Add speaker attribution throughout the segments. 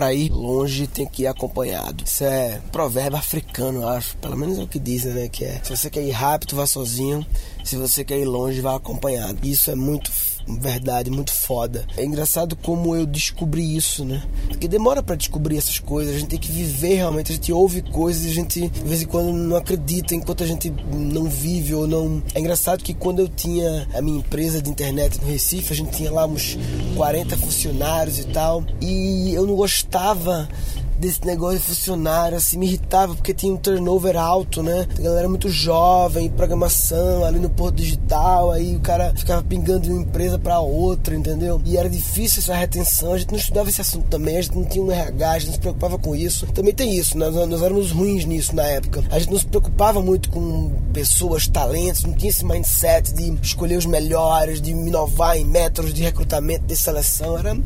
Speaker 1: para ir longe tem que ir acompanhado. Isso é provérbio africano, acho. Pelo menos é o que dizem, né? Que é se você quer ir rápido, vá sozinho. Se você quer ir longe, vá acompanhado. Isso é muito verdade, muito foda. É engraçado como eu descobri isso, né? Porque demora para descobrir essas coisas, a gente tem que viver realmente, a gente ouve coisas e a gente de vez em quando não acredita enquanto a gente não vive ou não. É engraçado que quando eu tinha a minha empresa de internet no Recife, a gente tinha lá uns 40 funcionários e tal, e eu não gostava desse negócio de funcionário, assim, me irritava porque tinha um turnover alto, né? A galera muito jovem, programação, ali no Porto Digital, aí o cara ficava pingando de uma empresa para outra, entendeu? E era difícil essa retenção, a gente não estudava esse assunto também, a gente não tinha um RH, a gente não se preocupava com isso. Também tem isso, nós, nós éramos ruins nisso na época. A gente não se preocupava muito com pessoas, talentos, não tinha esse mindset de escolher os melhores, de inovar em métodos de recrutamento, de seleção, era,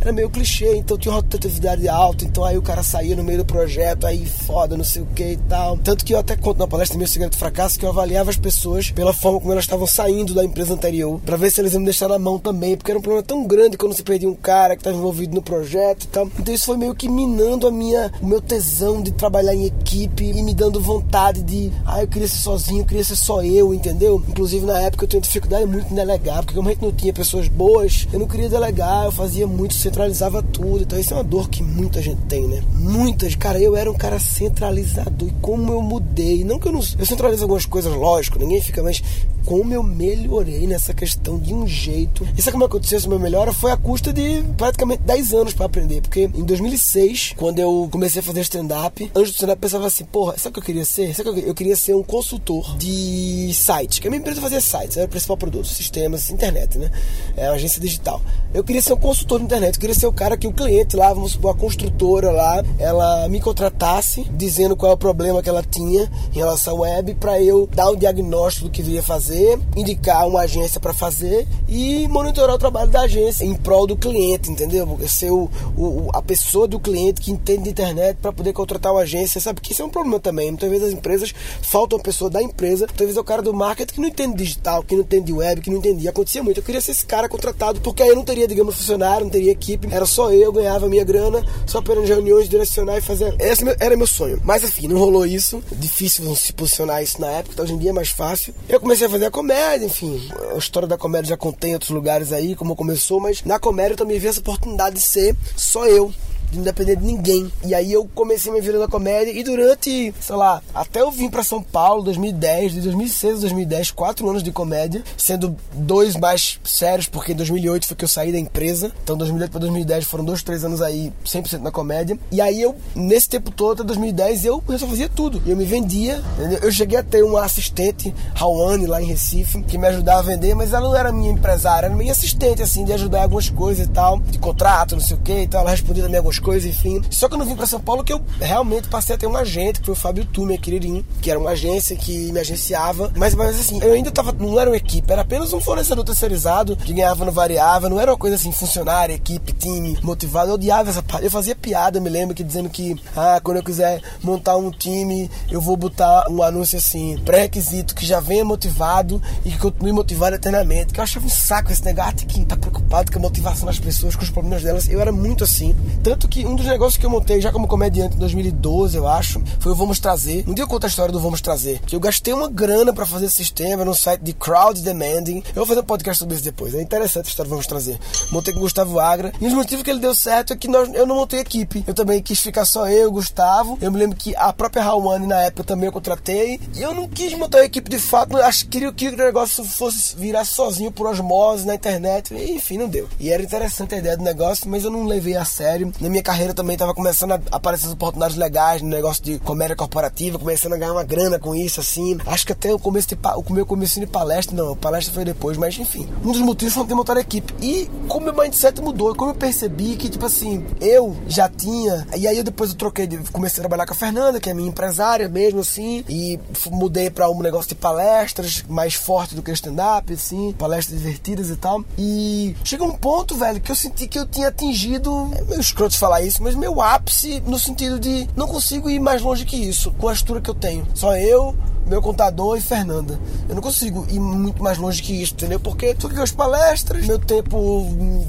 Speaker 1: era meio clichê, então tinha uma rotatividade alta, então aí o cara saía no meio do projeto, aí foda, não sei o que e tal. Tanto que eu até conto na palestra meu segredo do fracasso que eu avaliava as pessoas pela forma como elas estavam saindo da empresa anterior, para ver se eles iam me deixar na mão também, porque era um problema tão grande quando se perdia um cara que estava envolvido no projeto e tal. Então isso foi meio que minando a minha, o meu tesão de trabalhar em equipe e me dando vontade de, ah, eu queria ser sozinho, eu queria ser só eu, entendeu? Inclusive na época eu tinha dificuldade muito em delegar, porque como a gente não tinha pessoas boas, eu não queria delegar, eu fazia muito, centralizava tudo. Então isso é uma dor que muita gente tem, né? Muitas, cara, eu era um cara centralizador. E como eu mudei. Não que eu não. Eu centralizo algumas coisas, lógico, ninguém fica, mas como eu melhorei nessa questão de um jeito. E sabe como aconteceu essa minha melhora? Foi a custa de praticamente 10 anos para aprender. Porque em 2006, quando eu comecei a fazer stand-up, antes do stand-up pensava assim, porra, sabe o que eu queria ser? Sabe o que eu, eu queria ser um consultor de sites. Que a minha empresa fazia sites, era o principal produto, sistemas, internet, né? É uma agência digital. Eu queria ser um consultor de internet, eu queria ser o cara que o cliente lá, vamos supor, a construtora lá, ela me contratasse, dizendo qual é o problema que ela tinha em relação à web, para eu dar um diagnóstico do que viria fazer fazer, indicar uma agência para fazer e monitorar o trabalho da agência em prol do cliente, entendeu? Ser o, o a pessoa do cliente que entende de internet para poder contratar uma agência, sabe? Que isso é um problema também. Muitas vezes as empresas faltam uma pessoa da empresa, muitas vezes é o cara do marketing que não entende digital, que não entende web, que não entendia. Acontecia muito. Eu queria ser esse cara contratado, porque aí eu não teria, digamos, funcionário, não teria equipe, era só eu, ganhava minha grana, só apenas reuniões, direcionar e fazer. Esse era meu sonho. Mas assim, não rolou isso. Difícil se posicionar isso na época, então hoje em dia é mais fácil. Eu comecei a fazer a comédia, enfim. A história da comédia já contém em outros lugares aí, como começou, mas na comédia eu também vi essa oportunidade de ser só eu de não depender de ninguém. E aí eu comecei minha vida na comédia e durante, sei lá, até eu vim para São Paulo, 2010, de 2006 a 2010, quatro anos de comédia, sendo dois mais sérios, porque em 2008 foi que eu saí da empresa. Então 2008 para 2010 foram dois, três anos aí 100% na comédia. E aí eu, nesse tempo todo, até 2010, eu, eu só fazia tudo. Eu me vendia, entendeu? eu cheguei a ter uma assistente, Rawane, lá em Recife, que me ajudava a vender, mas ela não era minha empresária, era minha assistente, assim, de ajudar algumas coisas e tal, de contrato, não sei o que, então ela respondia também algumas coisas, enfim. Só que eu não vim para São Paulo que eu realmente passei a ter um agente, que foi o Fábio Tume, queridinho, que era uma agência que me agenciava. Mas, mas assim, eu ainda tava. Não era uma equipe, era apenas um fornecedor terceirizado que ganhava no variável, não era uma coisa assim, funcionário, equipe, time, motivado. Eu odiava essa parte. Eu fazia piada, me lembro, que dizendo que, ah, quando eu quiser montar um time, eu vou botar um anúncio assim, pré-requisito, que já venha motivado e que continue motivado eternamente. Que eu achava um saco esse negócio, ah, que tá preocupado com a motivação das pessoas, com os problemas delas. Eu era muito assim. Tanto que um dos negócios que eu montei já como comediante em 2012, eu acho, foi o Vamos Trazer. Um dia eu conto a história do Vamos Trazer. Que eu gastei uma grana para fazer esse sistema no site de Crowd Demanding. Eu vou fazer um podcast sobre isso depois. É interessante a história do Vamos Trazer. Montei com o Gustavo Agra. E os motivos que ele deu certo é que nós, eu não montei equipe. Eu também quis ficar só eu, Gustavo. Eu me lembro que a própria Rawane na época também eu contratei. E eu não quis montar uma equipe de fato. Acho que queria que o negócio fosse virar sozinho por osmose na internet. E, enfim, não deu. E era interessante a ideia do negócio, mas eu não levei a sério. Na minha carreira também também tava começando a aparecer oportunidades legais no negócio de comédia corporativa, começando a ganhar uma grana com isso, assim. Acho que até o começo de o meu começo de palestra, não, palestra foi depois, mas enfim. Um dos motivos foi ter montado a equipe. E como meu mindset mudou, como eu percebi que, tipo assim, eu já tinha. E aí eu depois eu troquei, de, comecei a trabalhar com a Fernanda, que é minha empresária mesmo, assim, e mudei para um negócio de palestras mais forte do que stand-up, assim, palestras divertidas e tal. E chegou um ponto, velho, que eu senti que eu tinha atingido. É meio escroto falar isso, mas meu ápice no sentido de não consigo ir mais longe que isso com a estrutura que eu tenho. Só eu, meu contador e Fernanda. Eu não consigo ir muito mais longe que isso, entendeu? Porque tô aqui as palestras, meu tempo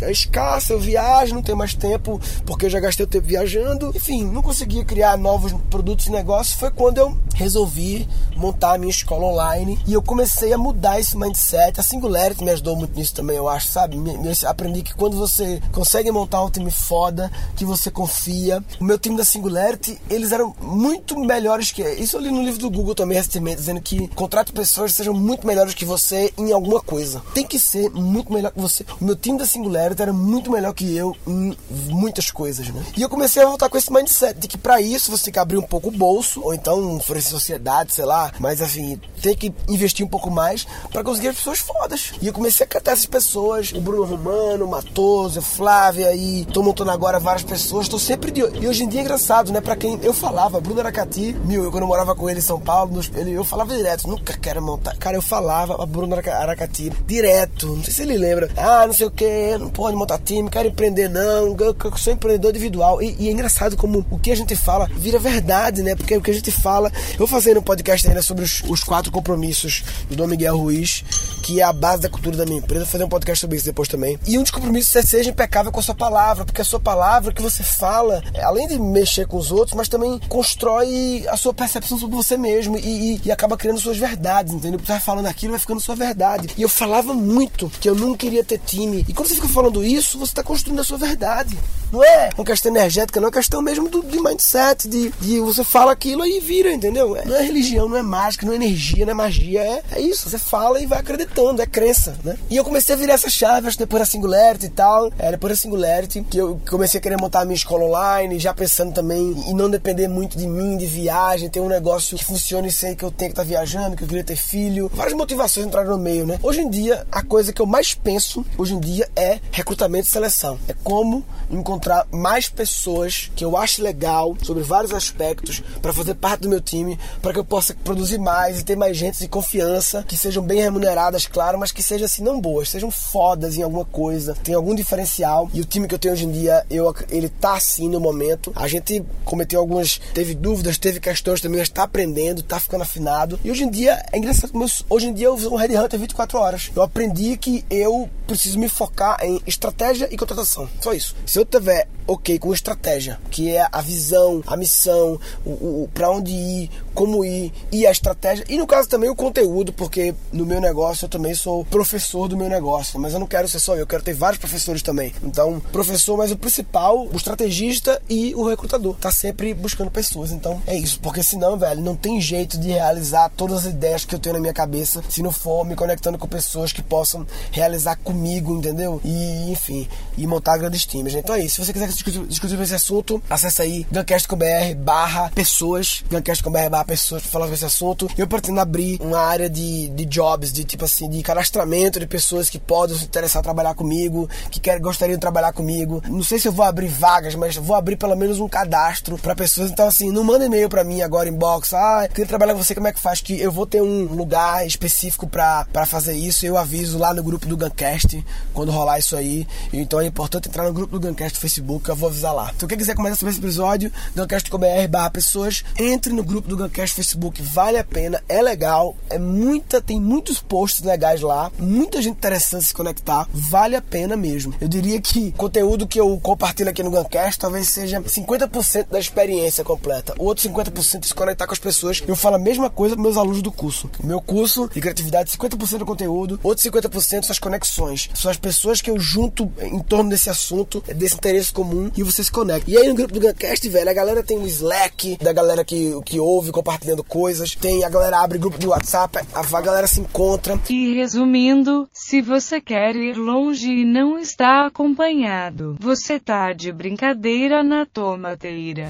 Speaker 1: é escasso, eu viajo, não tenho mais tempo porque eu já gastei o tempo viajando. Enfim, não conseguia criar novos produtos e negócios. Foi quando eu resolvi montar a minha escola online e eu comecei a mudar esse mindset. A Singularity me ajudou muito nisso também, eu acho, sabe? aprendi que quando você consegue montar um time foda, que você confia. O meu time da Singularity, eles eram muito melhores que. Isso eu li no livro do Google também recentemente, dizendo que contrate pessoas que sejam muito melhores que você em alguma coisa. Tem que ser muito melhor que você. O meu time da Singularity era muito melhor que eu em muitas coisas, né? E eu comecei a voltar com esse mindset de que para isso você tem que abrir um pouco o bolso, ou então oferecer sociedade, sei lá, mas assim, tem que investir um pouco mais para conseguir as pessoas fodas. E eu comecei a catar essas pessoas, o Bruno Romano, o Matoso, a Flávia e tô montando agora várias pessoas, tô sempre de E hoje em dia é engraçado, né? Para quem eu falava, Bruno Aracati, meu, eu quando eu morava com ele em São Paulo, ele, eu falava direto, nunca quero montar. Cara, eu falava a Bruno Aracati direto, não sei se ele lembra. Ah, não sei o que, não pode montar time, quero empreender não, eu, eu sou empreendedor individual. E, e, é engraçado como o que a gente fala vira verdade, né? Porque o que a gente fala. Eu vou fazer no podcast ainda sobre os, os quatro compromissos do Dom Miguel Ruiz, que é a base da cultura da minha empresa. Fazer um podcast sobre isso depois também. E um dos compromissos é seja impecável com a sua palavra, porque a sua palavra que você fala, além de mexer com os outros, mas também constrói a sua percepção sobre você mesmo e, e, e acaba criando suas verdades, entendeu? Você vai falando aquilo, vai ficando sua verdade. E eu falava muito que eu não queria ter time. E quando você fica falando isso, você está construindo a sua verdade. Não é uma questão energética, não é uma questão mesmo do, de mindset, de, de você fala aquilo e vira, entendeu? Não é religião, não é mágica, não é energia, não é magia, é, é isso. Você fala e vai acreditando, é crença, né? E eu comecei a virar essa chave, acho, depois da Singularity e tal. É, depois da Singularity, que eu comecei a querer montar a minha escola online, já pensando também em não depender muito de mim, de viagem, ter um negócio que funcione sem que eu tenha que estar tá viajando, que eu queria ter filho. Várias motivações entraram no meio, né? Hoje em dia, a coisa que eu mais penso, hoje em dia, é recrutamento e seleção. É como encontrar mais pessoas que eu acho legal sobre vários aspectos para fazer parte do meu time, para que eu possa produzir mais e ter mais gente de confiança, que sejam bem remuneradas, claro, mas que sejam assim não boas, sejam fodas em alguma coisa, tem algum diferencial. E o time que eu tenho hoje em dia, eu, ele tá assim no momento. A gente cometeu algumas, teve dúvidas, teve questões também, mas tá aprendendo, tá ficando afinado. E hoje em dia é engraçado eu, hoje em dia eu uso um Red Hunter 24 horas. Eu aprendi que eu preciso me focar em estratégia e contratação. Só isso. Se eu tiver ok com estratégia, que é a visão, a missão, o, o para onde ir, como ir e a estratégia. E no caso também o conteúdo, porque no meu negócio eu também sou professor do meu negócio, mas eu não quero ser só eu, eu quero ter vários professores também. Então, professor, mas o principal, o estrategista e o recrutador. Tá sempre buscando pessoas. Então, é isso, porque senão, velho, não tem jeito de realizar todas as ideias que eu tenho na minha cabeça se não for me conectando com pessoas que possam realizar comigo, entendeu? E, enfim, e montar grandes times. Então é isso. Se você quiser discutir, discutir esse assunto, acessa aí gancast.com.br barra pessoas, gancast.com.br barra pessoas pra falar sobre esse assunto. Eu pretendo abrir uma área de, de jobs, de tipo assim, de cadastramento de pessoas que podem se interessar em trabalhar comigo, que querem, gostariam de trabalhar comigo. Não sei se eu vou abrir vagas, mas vou abrir pelo menos um cadastro para pessoas. Então assim, não manda e-mail para mim agora inbox, ah, queria trabalhar com você, como é que faz? Que eu vou ter um lugar específico para fazer isso. Eu aviso lá no grupo do Guncast quando rolar isso aí. Então é importante entrar no grupo do Guncast no Facebook, eu vou avisar lá. Então quem quiser comentar sobre esse episódio, guncast.com.br barra pessoas, entre no grupo do Guncast Facebook, vale a pena, é legal, é muita, tem muitos posts legais lá, muita gente interessante se conectar, vale a pena mesmo. Eu diria que o conteúdo que eu compartilho aqui no Guncast talvez seja 50% da experiência completa. O outro 50% é se conectar com as pessoas. Eu falo a mesma coisa para meus alunos do curso. O meu curso de criatividade, 50% do conteúdo, outro 50% são as conexões. São as pessoas que eu junto em torno desse assunto, desse interesse comum e você se conecta. E aí no grupo do Guncast, velho, a galera tem o Slack da galera que, que ouve compartilhando coisas, tem a galera abre grupo de WhatsApp, a, a galera se encontra.
Speaker 2: E resumindo, se você quer ir longe e não está acompanhado, você tá de brincadeira na tomateira.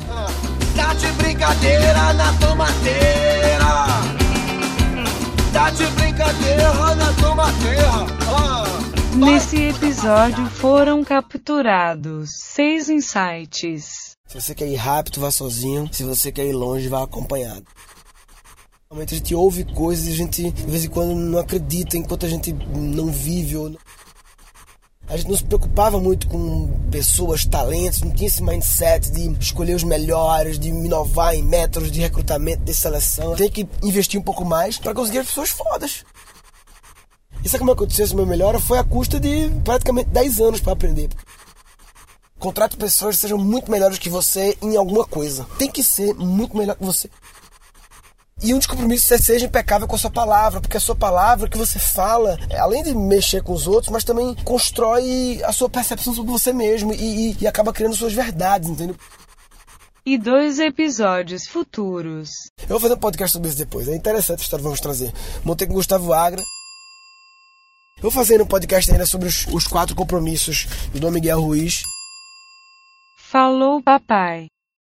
Speaker 3: Tá de brincadeira na tomateira. Tá de brincadeira na tomateira. Ah.
Speaker 2: Nesse episódio foram capturados seis insights.
Speaker 1: Se você quer ir rápido, vá sozinho. Se você quer ir longe, vá acompanhado. Normalmente a gente ouve coisas e a gente de vez em quando não acredita enquanto a gente não vive ou A gente não se preocupava muito com pessoas, talentos, não tinha esse mindset de escolher os melhores, de inovar em métodos de recrutamento, de seleção. Tem que investir um pouco mais para conseguir as pessoas fodas. E sabe como aconteceu esse meu melhor? Foi a custa de praticamente 10 anos para aprender. Contrate pessoas que sejam muito melhores que você em alguma coisa. Tem que ser muito melhor que você. E um dos compromissos é seja impecável com a sua palavra, porque a sua palavra que você fala, além de mexer com os outros, mas também constrói a sua percepção sobre você mesmo e, e, e acaba criando suas verdades, entendeu?
Speaker 2: E dois episódios futuros.
Speaker 1: Eu vou fazer um podcast sobre isso depois. É interessante a história que vamos trazer. Montei com Gustavo Agra. Eu vou fazer um podcast ainda sobre os, os quatro compromissos do Dom Miguel Ruiz.
Speaker 2: Falou, papai.